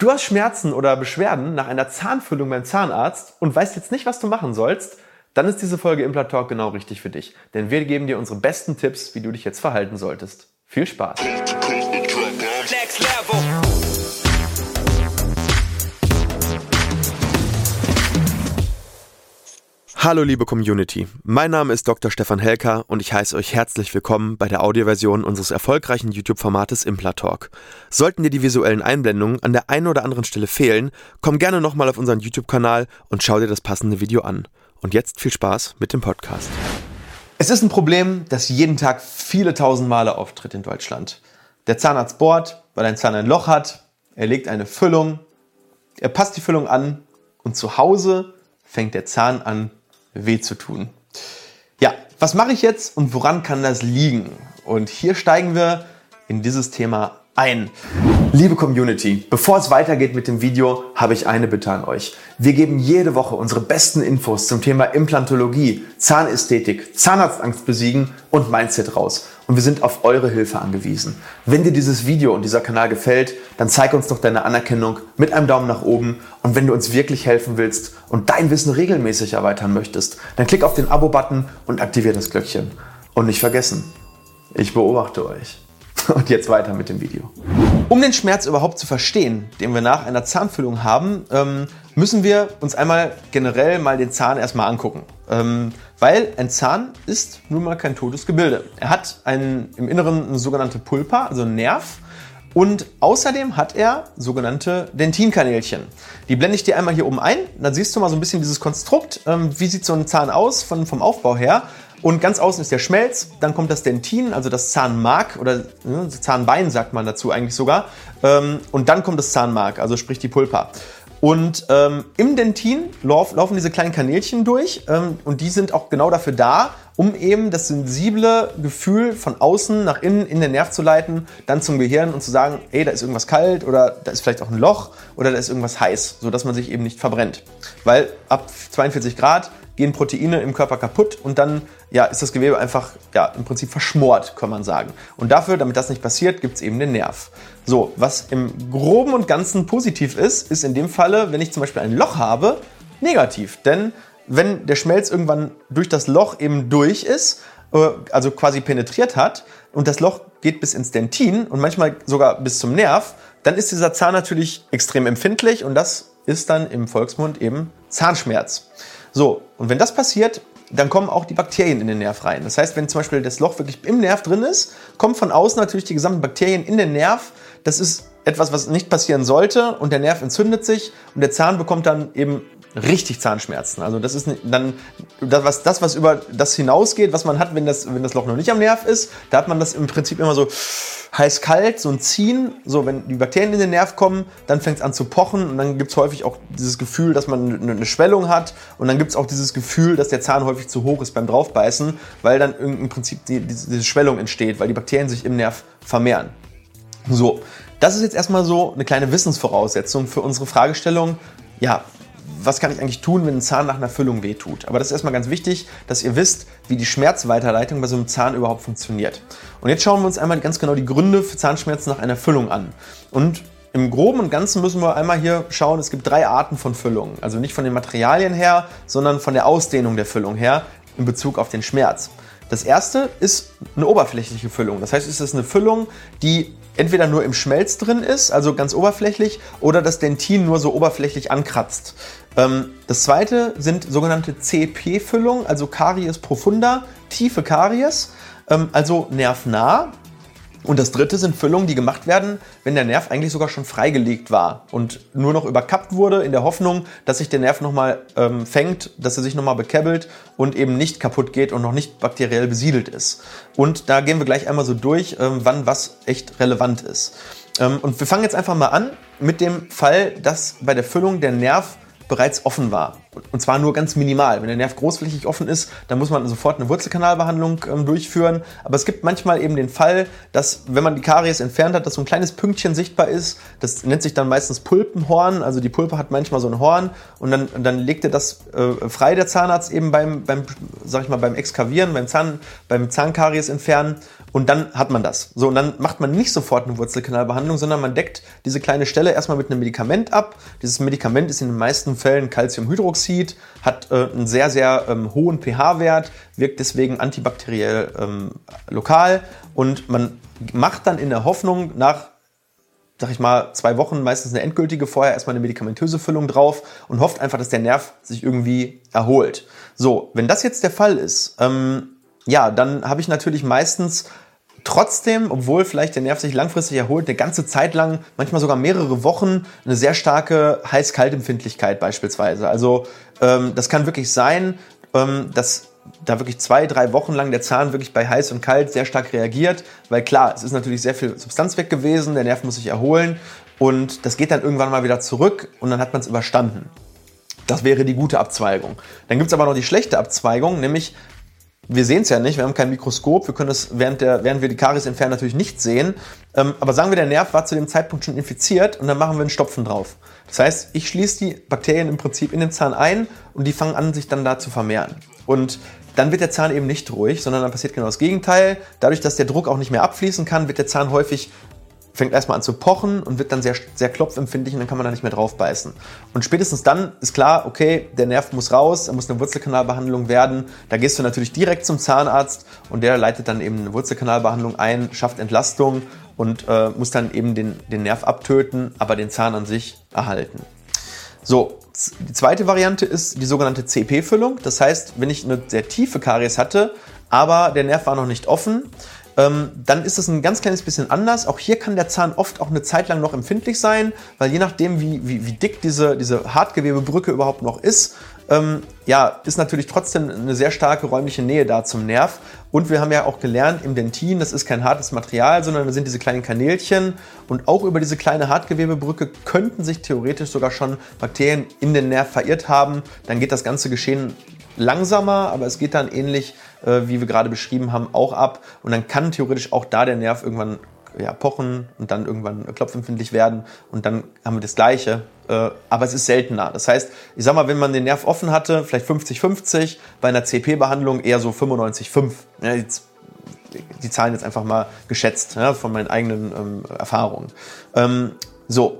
Du hast Schmerzen oder Beschwerden nach einer Zahnfüllung beim Zahnarzt und weißt jetzt nicht, was du machen sollst, dann ist diese Folge Implant Talk genau richtig für dich. Denn wir geben dir unsere besten Tipps, wie du dich jetzt verhalten solltest. Viel Spaß! Hallo liebe Community, mein Name ist Dr. Stefan Helker und ich heiße euch herzlich willkommen bei der Audioversion unseres erfolgreichen YouTube-Formates Implatalk. Sollten dir die visuellen Einblendungen an der einen oder anderen Stelle fehlen, komm gerne nochmal auf unseren YouTube-Kanal und schau dir das passende Video an. Und jetzt viel Spaß mit dem Podcast. Es ist ein Problem, das jeden Tag viele tausend Male auftritt in Deutschland. Der Zahnarzt bohrt, weil ein Zahn ein Loch hat, er legt eine Füllung, er passt die Füllung an und zu Hause fängt der Zahn an weh zu tun. Ja, was mache ich jetzt und woran kann das liegen? Und hier steigen wir in dieses Thema ein. Liebe Community, bevor es weitergeht mit dem Video, habe ich eine Bitte an euch. Wir geben jede Woche unsere besten Infos zum Thema Implantologie, Zahnästhetik, Zahnarztangst besiegen und Mindset raus. Und wir sind auf eure Hilfe angewiesen. Wenn dir dieses Video und dieser Kanal gefällt, dann zeig uns doch deine Anerkennung mit einem Daumen nach oben. Und wenn du uns wirklich helfen willst und dein Wissen regelmäßig erweitern möchtest, dann klick auf den Abo-Button und aktiviere das Glöckchen. Und nicht vergessen, ich beobachte euch. Und jetzt weiter mit dem Video. Um den Schmerz überhaupt zu verstehen, den wir nach einer Zahnfüllung haben, ähm, müssen wir uns einmal generell mal den Zahn erstmal angucken. Weil ein Zahn ist nun mal kein totes Gebilde. Er hat einen, im Inneren eine sogenannte Pulpa, also einen Nerv. Und außerdem hat er sogenannte Dentinkanälchen. Die blende ich dir einmal hier oben ein. Dann siehst du mal so ein bisschen dieses Konstrukt. Ähm, wie sieht so ein Zahn aus von, vom Aufbau her? Und ganz außen ist der Schmelz, dann kommt das Dentin, also das Zahnmark oder ne, Zahnbein sagt man dazu eigentlich sogar. Ähm, und dann kommt das Zahnmark, also sprich die Pulpa. Und ähm, im Dentin lauf, laufen diese kleinen Kanälchen durch ähm, und die sind auch genau dafür da, um eben das sensible Gefühl von außen nach innen in den Nerv zu leiten, dann zum Gehirn und zu sagen, hey, da ist irgendwas kalt oder da ist vielleicht auch ein Loch oder da ist irgendwas heiß, sodass man sich eben nicht verbrennt. Weil ab 42 Grad gehen Proteine im Körper kaputt und dann ja, ist das Gewebe einfach ja, im Prinzip verschmort, kann man sagen. Und dafür, damit das nicht passiert, gibt es eben den Nerv. So, was im Groben und Ganzen positiv ist, ist in dem Falle, wenn ich zum Beispiel ein Loch habe, negativ. Denn wenn der Schmelz irgendwann durch das Loch eben durch ist, äh, also quasi penetriert hat, und das Loch geht bis ins Dentin und manchmal sogar bis zum Nerv, dann ist dieser Zahn natürlich extrem empfindlich und das ist dann im Volksmund eben Zahnschmerz. So, und wenn das passiert, dann kommen auch die Bakterien in den Nerv rein. Das heißt, wenn zum Beispiel das Loch wirklich im Nerv drin ist, kommen von außen natürlich die gesamten Bakterien in den Nerv. Das ist etwas, was nicht passieren sollte und der Nerv entzündet sich und der Zahn bekommt dann eben richtig Zahnschmerzen. Also das ist dann das was, das, was über das hinausgeht, was man hat, wenn das, wenn das Loch noch nicht am Nerv ist. Da hat man das im Prinzip immer so heiß-kalt, so ein Ziehen. So, wenn die Bakterien in den Nerv kommen, dann fängt es an zu pochen und dann gibt es häufig auch dieses Gefühl, dass man eine Schwellung hat und dann gibt es auch dieses Gefühl, dass der Zahn häufig zu hoch ist beim Draufbeißen, weil dann im Prinzip die, diese Schwellung entsteht, weil die Bakterien sich im Nerv vermehren. So, das ist jetzt erstmal so eine kleine Wissensvoraussetzung für unsere Fragestellung. Ja, was kann ich eigentlich tun, wenn ein Zahn nach einer Füllung wehtut. Aber das ist erstmal ganz wichtig, dass ihr wisst, wie die Schmerzweiterleitung bei so einem Zahn überhaupt funktioniert. Und jetzt schauen wir uns einmal ganz genau die Gründe für Zahnschmerzen nach einer Füllung an. Und im Groben und Ganzen müssen wir einmal hier schauen, es gibt drei Arten von Füllungen. Also nicht von den Materialien her, sondern von der Ausdehnung der Füllung her in Bezug auf den Schmerz. Das erste ist eine oberflächliche Füllung. Das heißt, es ist eine Füllung, die entweder nur im Schmelz drin ist, also ganz oberflächlich, oder das Dentin nur so oberflächlich ankratzt. Ähm, das zweite sind sogenannte CP-Füllungen, also Caries profunda, tiefe Karies, ähm, also nervnah. Und das dritte sind Füllungen, die gemacht werden, wenn der Nerv eigentlich sogar schon freigelegt war und nur noch überkappt wurde, in der Hoffnung, dass sich der Nerv nochmal ähm, fängt, dass er sich nochmal bekebbelt und eben nicht kaputt geht und noch nicht bakteriell besiedelt ist. Und da gehen wir gleich einmal so durch, ähm, wann was echt relevant ist. Ähm, und wir fangen jetzt einfach mal an mit dem Fall, dass bei der Füllung der Nerv bereits offen war. Und zwar nur ganz minimal. Wenn der Nerv großflächig offen ist, dann muss man sofort eine Wurzelkanalbehandlung ähm, durchführen. Aber es gibt manchmal eben den Fall, dass, wenn man die Karies entfernt hat, dass so ein kleines Pünktchen sichtbar ist. Das nennt sich dann meistens Pulpenhorn. Also die Pulpe hat manchmal so ein Horn und dann, dann legt er das äh, frei, der Zahnarzt, eben beim, beim, sag ich mal, beim Exkavieren, beim, Zahn, beim Zahnkaries entfernen. Und dann hat man das. So, und dann macht man nicht sofort eine Wurzelkanalbehandlung, sondern man deckt diese kleine Stelle erstmal mit einem Medikament ab. Dieses Medikament ist in den meisten Fällen Calciumhydroxid, hat äh, einen sehr, sehr ähm, hohen pH-Wert, wirkt deswegen antibakteriell ähm, lokal und man macht dann in der Hoffnung nach sag ich mal, zwei Wochen meistens eine endgültige, vorher erstmal eine medikamentöse Füllung drauf und hofft einfach, dass der Nerv sich irgendwie erholt. So, wenn das jetzt der Fall ist, ähm, ja, dann habe ich natürlich meistens trotzdem, obwohl vielleicht der Nerv sich langfristig erholt, eine ganze Zeit lang, manchmal sogar mehrere Wochen, eine sehr starke Heiß-Kalt-Empfindlichkeit beispielsweise. Also ähm, das kann wirklich sein, ähm, dass da wirklich zwei, drei Wochen lang der Zahn wirklich bei heiß und kalt sehr stark reagiert, weil klar, es ist natürlich sehr viel Substanz weg gewesen, der Nerv muss sich erholen und das geht dann irgendwann mal wieder zurück und dann hat man es überstanden. Das wäre die gute Abzweigung. Dann gibt es aber noch die schlechte Abzweigung, nämlich wir sehen es ja nicht, wir haben kein Mikroskop, wir können es während, der, während wir die Karies entfernen natürlich nicht sehen. Ähm, aber sagen wir, der Nerv war zu dem Zeitpunkt schon infiziert und dann machen wir einen Stopfen drauf. Das heißt, ich schließe die Bakterien im Prinzip in den Zahn ein und die fangen an, sich dann da zu vermehren. Und dann wird der Zahn eben nicht ruhig, sondern dann passiert genau das Gegenteil. Dadurch, dass der Druck auch nicht mehr abfließen kann, wird der Zahn häufig fängt erstmal an zu pochen und wird dann sehr, sehr klopfempfindlich und dann kann man da nicht mehr drauf beißen. Und spätestens dann ist klar, okay, der Nerv muss raus, da muss eine Wurzelkanalbehandlung werden. Da gehst du natürlich direkt zum Zahnarzt und der leitet dann eben eine Wurzelkanalbehandlung ein, schafft Entlastung und äh, muss dann eben den, den Nerv abtöten, aber den Zahn an sich erhalten. So, die zweite Variante ist die sogenannte CP-Füllung. Das heißt, wenn ich eine sehr tiefe Karies hatte, aber der Nerv war noch nicht offen, ähm, dann ist es ein ganz kleines bisschen anders. Auch hier kann der Zahn oft auch eine Zeit lang noch empfindlich sein, weil je nachdem, wie, wie, wie dick diese, diese Hartgewebebrücke überhaupt noch ist, ähm, ja, ist natürlich trotzdem eine sehr starke räumliche Nähe da zum Nerv. Und wir haben ja auch gelernt, im Dentin, das ist kein hartes Material, sondern das sind diese kleinen Kanälchen. Und auch über diese kleine Hartgewebebrücke könnten sich theoretisch sogar schon Bakterien in den Nerv verirrt haben. Dann geht das ganze Geschehen langsamer, aber es geht dann ähnlich, äh, wie wir gerade beschrieben haben, auch ab. Und dann kann theoretisch auch da der Nerv irgendwann ja, pochen und dann irgendwann klopfempfindlich werden und dann haben wir das Gleiche. Äh, aber es ist seltener. Das heißt, ich sag mal, wenn man den Nerv offen hatte, vielleicht 50-50, bei einer CP-Behandlung eher so 95-5. Ja, die Zahlen jetzt einfach mal geschätzt ja, von meinen eigenen ähm, Erfahrungen. Ähm, so,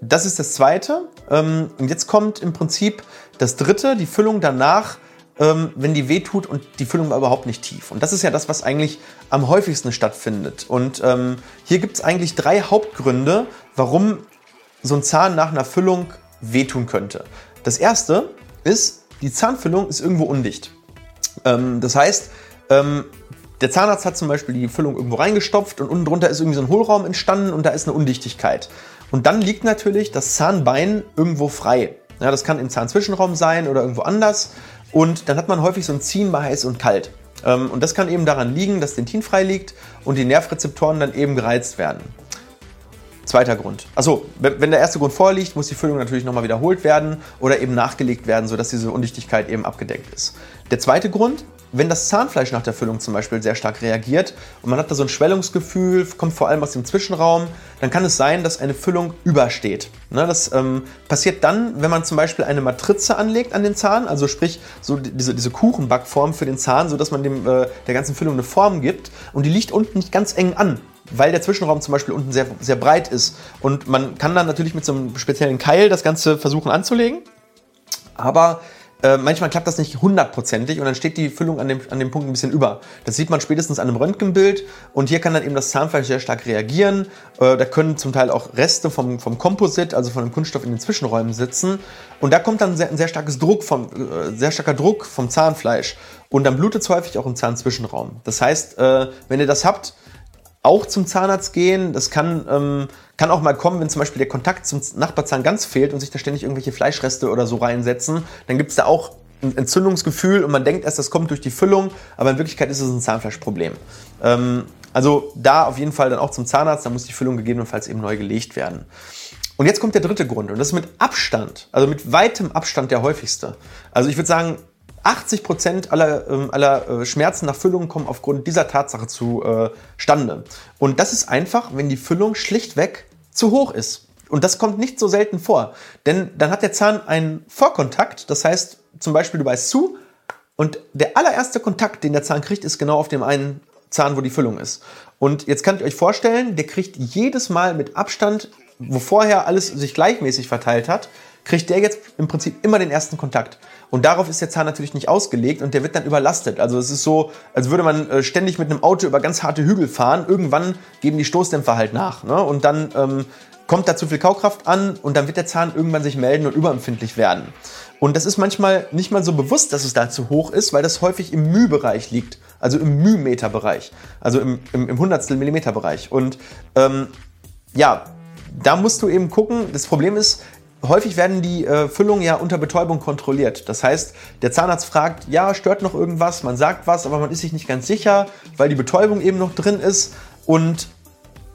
das ist das Zweite. Ähm, und jetzt kommt im Prinzip das Dritte, die Füllung danach, ähm, wenn die wehtut und die Füllung war überhaupt nicht tief. Und das ist ja das, was eigentlich am häufigsten stattfindet. Und ähm, hier gibt es eigentlich drei Hauptgründe, warum so ein Zahn nach einer Füllung wehtun könnte. Das erste ist, die Zahnfüllung ist irgendwo undicht. Ähm, das heißt, ähm, der Zahnarzt hat zum Beispiel die Füllung irgendwo reingestopft und unten drunter ist irgendwie so ein Hohlraum entstanden und da ist eine Undichtigkeit. Und dann liegt natürlich das Zahnbein irgendwo frei. Ja, das kann im Zahnzwischenraum sein oder irgendwo anders. Und dann hat man häufig so ein Ziehen bei heiß und kalt. Ähm, und das kann eben daran liegen, dass Dentin frei liegt und die Nervrezeptoren dann eben gereizt werden. Zweiter Grund. Achso, wenn der erste Grund vorliegt, muss die Füllung natürlich nochmal wiederholt werden oder eben nachgelegt werden, sodass diese Undichtigkeit eben abgedeckt ist. Der zweite Grund wenn das Zahnfleisch nach der Füllung zum Beispiel sehr stark reagiert und man hat da so ein Schwellungsgefühl, kommt vor allem aus dem Zwischenraum, dann kann es sein, dass eine Füllung übersteht. Ne, das ähm, passiert dann, wenn man zum Beispiel eine Matrize anlegt an den Zahn, also sprich so diese, Kuchenbackform für den Zahn, sodass man dem, äh, der ganzen Füllung eine Form gibt und die liegt unten nicht ganz eng an weil der Zwischenraum zum Beispiel unten sehr, sehr breit ist. Und man kann dann natürlich mit so einem speziellen Keil das Ganze versuchen anzulegen. Aber äh, manchmal klappt das nicht hundertprozentig und dann steht die Füllung an dem, an dem Punkt ein bisschen über. Das sieht man spätestens an einem Röntgenbild und hier kann dann eben das Zahnfleisch sehr stark reagieren. Äh, da können zum Teil auch Reste vom, vom Komposit, also von dem Kunststoff in den Zwischenräumen sitzen und da kommt dann sehr, ein sehr starkes Druck vom, äh, sehr starker Druck vom Zahnfleisch und dann blutet es häufig auch im Zahnzwischenraum. Das heißt, äh, wenn ihr das habt, auch zum Zahnarzt gehen. Das kann, ähm, kann auch mal kommen, wenn zum Beispiel der Kontakt zum Nachbarzahn ganz fehlt und sich da ständig irgendwelche Fleischreste oder so reinsetzen. Dann gibt es da auch ein Entzündungsgefühl und man denkt erst, das kommt durch die Füllung, aber in Wirklichkeit ist es ein Zahnfleischproblem. Ähm, also da auf jeden Fall dann auch zum Zahnarzt, da muss die Füllung gegebenenfalls eben neu gelegt werden. Und jetzt kommt der dritte Grund und das ist mit Abstand, also mit weitem Abstand der häufigste. Also ich würde sagen, 80 Prozent aller, äh, aller Schmerzen nach Füllung kommen aufgrund dieser Tatsache zustande. Äh, und das ist einfach, wenn die Füllung schlichtweg zu hoch ist. Und das kommt nicht so selten vor. Denn dann hat der Zahn einen Vorkontakt. Das heißt, zum Beispiel du beißt zu und der allererste Kontakt, den der Zahn kriegt, ist genau auf dem einen Zahn, wo die Füllung ist. Und jetzt könnt ihr euch vorstellen, der kriegt jedes Mal mit Abstand, wo vorher alles sich gleichmäßig verteilt hat, kriegt der jetzt im Prinzip immer den ersten Kontakt. Und darauf ist der Zahn natürlich nicht ausgelegt und der wird dann überlastet. Also es ist so, als würde man äh, ständig mit einem Auto über ganz harte Hügel fahren. Irgendwann geben die Stoßdämpfer halt nach. Ne? Und dann ähm, kommt da zu viel Kaufkraft an und dann wird der Zahn irgendwann sich melden und überempfindlich werden. Und das ist manchmal nicht mal so bewusst, dass es da zu hoch ist, weil das häufig im Mühbereich liegt. Also im Mühmeterbereich. Also im, im, im Hundertstel Millimeterbereich. Und ähm, ja, da musst du eben gucken. Das Problem ist, häufig werden die äh, Füllungen ja unter Betäubung kontrolliert. Das heißt, der Zahnarzt fragt, ja, stört noch irgendwas, man sagt was, aber man ist sich nicht ganz sicher, weil die Betäubung eben noch drin ist. Und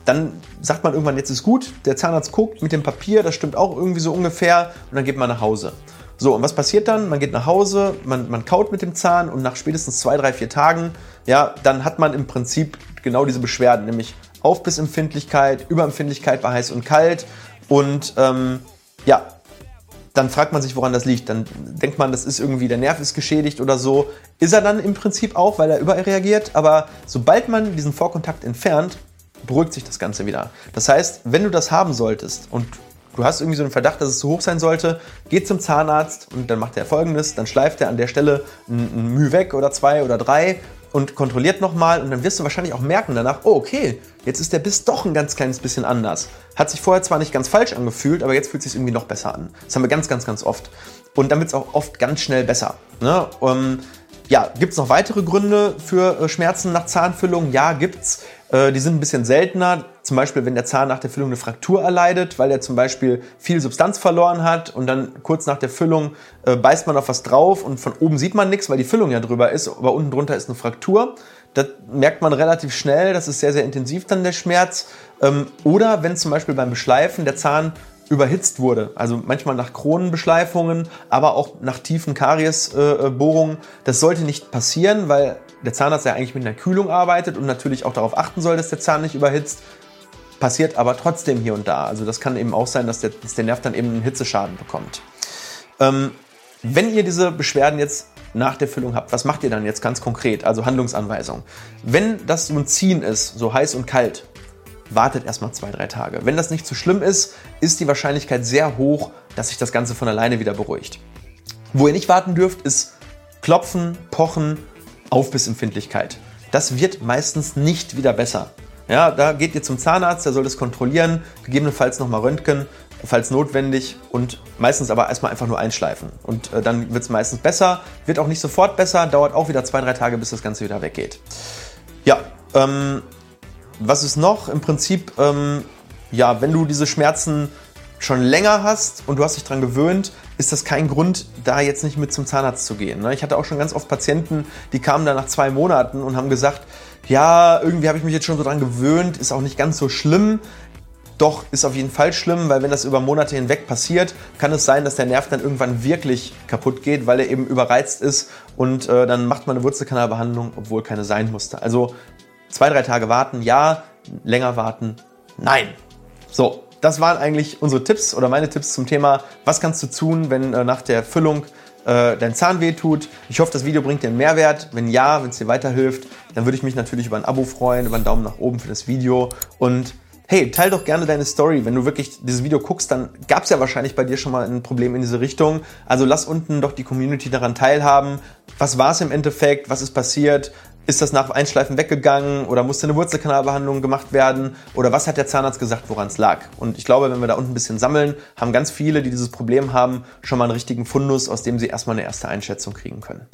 dann sagt man irgendwann, jetzt ist gut. Der Zahnarzt guckt mit dem Papier, das stimmt auch irgendwie so ungefähr, und dann geht man nach Hause. So, und was passiert dann? Man geht nach Hause, man, man kaut mit dem Zahn und nach spätestens zwei, drei, vier Tagen, ja, dann hat man im Prinzip genau diese Beschwerden, nämlich Aufbissempfindlichkeit, Überempfindlichkeit bei heiß und kalt und ähm, ja, dann fragt man sich, woran das liegt. Dann denkt man, das ist irgendwie, der Nerv ist geschädigt oder so. Ist er dann im Prinzip auch, weil er überreagiert. Aber sobald man diesen Vorkontakt entfernt, beruhigt sich das Ganze wieder. Das heißt, wenn du das haben solltest und du hast irgendwie so einen Verdacht, dass es zu hoch sein sollte, geh zum Zahnarzt und dann macht er folgendes, dann schleift er an der Stelle ein, ein Mühe weg oder zwei oder drei und kontrolliert nochmal und dann wirst du wahrscheinlich auch merken danach, oh okay, jetzt ist der Biss doch ein ganz kleines bisschen anders. Hat sich vorher zwar nicht ganz falsch angefühlt, aber jetzt fühlt es sich irgendwie noch besser an. Das haben wir ganz, ganz, ganz oft. Und dann wird es auch oft ganz schnell besser. Ne? Ähm, ja, gibt es noch weitere Gründe für äh, Schmerzen nach Zahnfüllung? Ja, gibt's. Äh, die sind ein bisschen seltener. Zum Beispiel, wenn der Zahn nach der Füllung eine Fraktur erleidet, weil er zum Beispiel viel Substanz verloren hat und dann kurz nach der Füllung äh, beißt man auf was drauf und von oben sieht man nichts, weil die Füllung ja drüber ist, aber unten drunter ist eine Fraktur. Das merkt man relativ schnell, das ist sehr, sehr intensiv dann der Schmerz. Ähm, oder wenn zum Beispiel beim Beschleifen der Zahn überhitzt wurde. Also manchmal nach Kronenbeschleifungen, aber auch nach tiefen Kariesbohrungen. das sollte nicht passieren, weil der Zahnarzt ja eigentlich mit einer Kühlung arbeitet und natürlich auch darauf achten soll, dass der Zahn nicht überhitzt. Passiert aber trotzdem hier und da. Also das kann eben auch sein, dass der, dass der Nerv dann eben einen Hitzeschaden bekommt. Ähm, wenn ihr diese Beschwerden jetzt nach der Füllung habt, was macht ihr dann jetzt ganz konkret? Also Handlungsanweisung. Wenn das so ein Ziehen ist, so heiß und kalt, wartet erstmal zwei, drei Tage. Wenn das nicht zu schlimm ist, ist die Wahrscheinlichkeit sehr hoch, dass sich das Ganze von alleine wieder beruhigt. Wo ihr nicht warten dürft, ist Klopfen, Pochen, Aufbissempfindlichkeit. Das wird meistens nicht wieder besser. Ja, da geht ihr zum Zahnarzt, der soll das kontrollieren, gegebenenfalls nochmal röntgen, falls notwendig und meistens aber erstmal einfach nur einschleifen. Und äh, dann wird es meistens besser, wird auch nicht sofort besser, dauert auch wieder zwei, drei Tage, bis das Ganze wieder weggeht. Ja, ähm, was ist noch? Im Prinzip, ähm, ja, wenn du diese Schmerzen schon länger hast und du hast dich daran gewöhnt, ist das kein Grund, da jetzt nicht mit zum Zahnarzt zu gehen. Ne? Ich hatte auch schon ganz oft Patienten, die kamen da nach zwei Monaten und haben gesagt, ja, irgendwie habe ich mich jetzt schon so dran gewöhnt, ist auch nicht ganz so schlimm. Doch ist auf jeden Fall schlimm, weil wenn das über Monate hinweg passiert, kann es sein, dass der Nerv dann irgendwann wirklich kaputt geht, weil er eben überreizt ist und äh, dann macht man eine Wurzelkanalbehandlung, obwohl keine sein musste. Also Zwei, drei Tage warten, ja. Länger warten, nein. So, das waren eigentlich unsere Tipps oder meine Tipps zum Thema, was kannst du tun, wenn äh, nach der Füllung äh, dein Zahn weh tut. Ich hoffe, das Video bringt dir einen Mehrwert. Wenn ja, wenn es dir weiterhilft, dann würde ich mich natürlich über ein Abo freuen, über einen Daumen nach oben für das Video und hey, teil doch gerne deine Story. Wenn du wirklich dieses Video guckst, dann gab es ja wahrscheinlich bei dir schon mal ein Problem in diese Richtung. Also lass unten doch die Community daran teilhaben. Was war es im Endeffekt? Was ist passiert? Ist das nach Einschleifen weggegangen oder musste eine Wurzelkanalbehandlung gemacht werden? Oder was hat der Zahnarzt gesagt, woran es lag? Und ich glaube, wenn wir da unten ein bisschen sammeln, haben ganz viele, die dieses Problem haben, schon mal einen richtigen Fundus, aus dem sie erstmal eine erste Einschätzung kriegen können.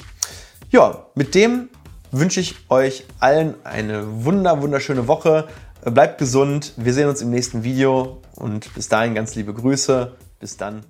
Ja, mit dem wünsche ich euch allen eine wunder, wunderschöne Woche. Bleibt gesund. Wir sehen uns im nächsten Video und bis dahin ganz liebe Grüße. Bis dann.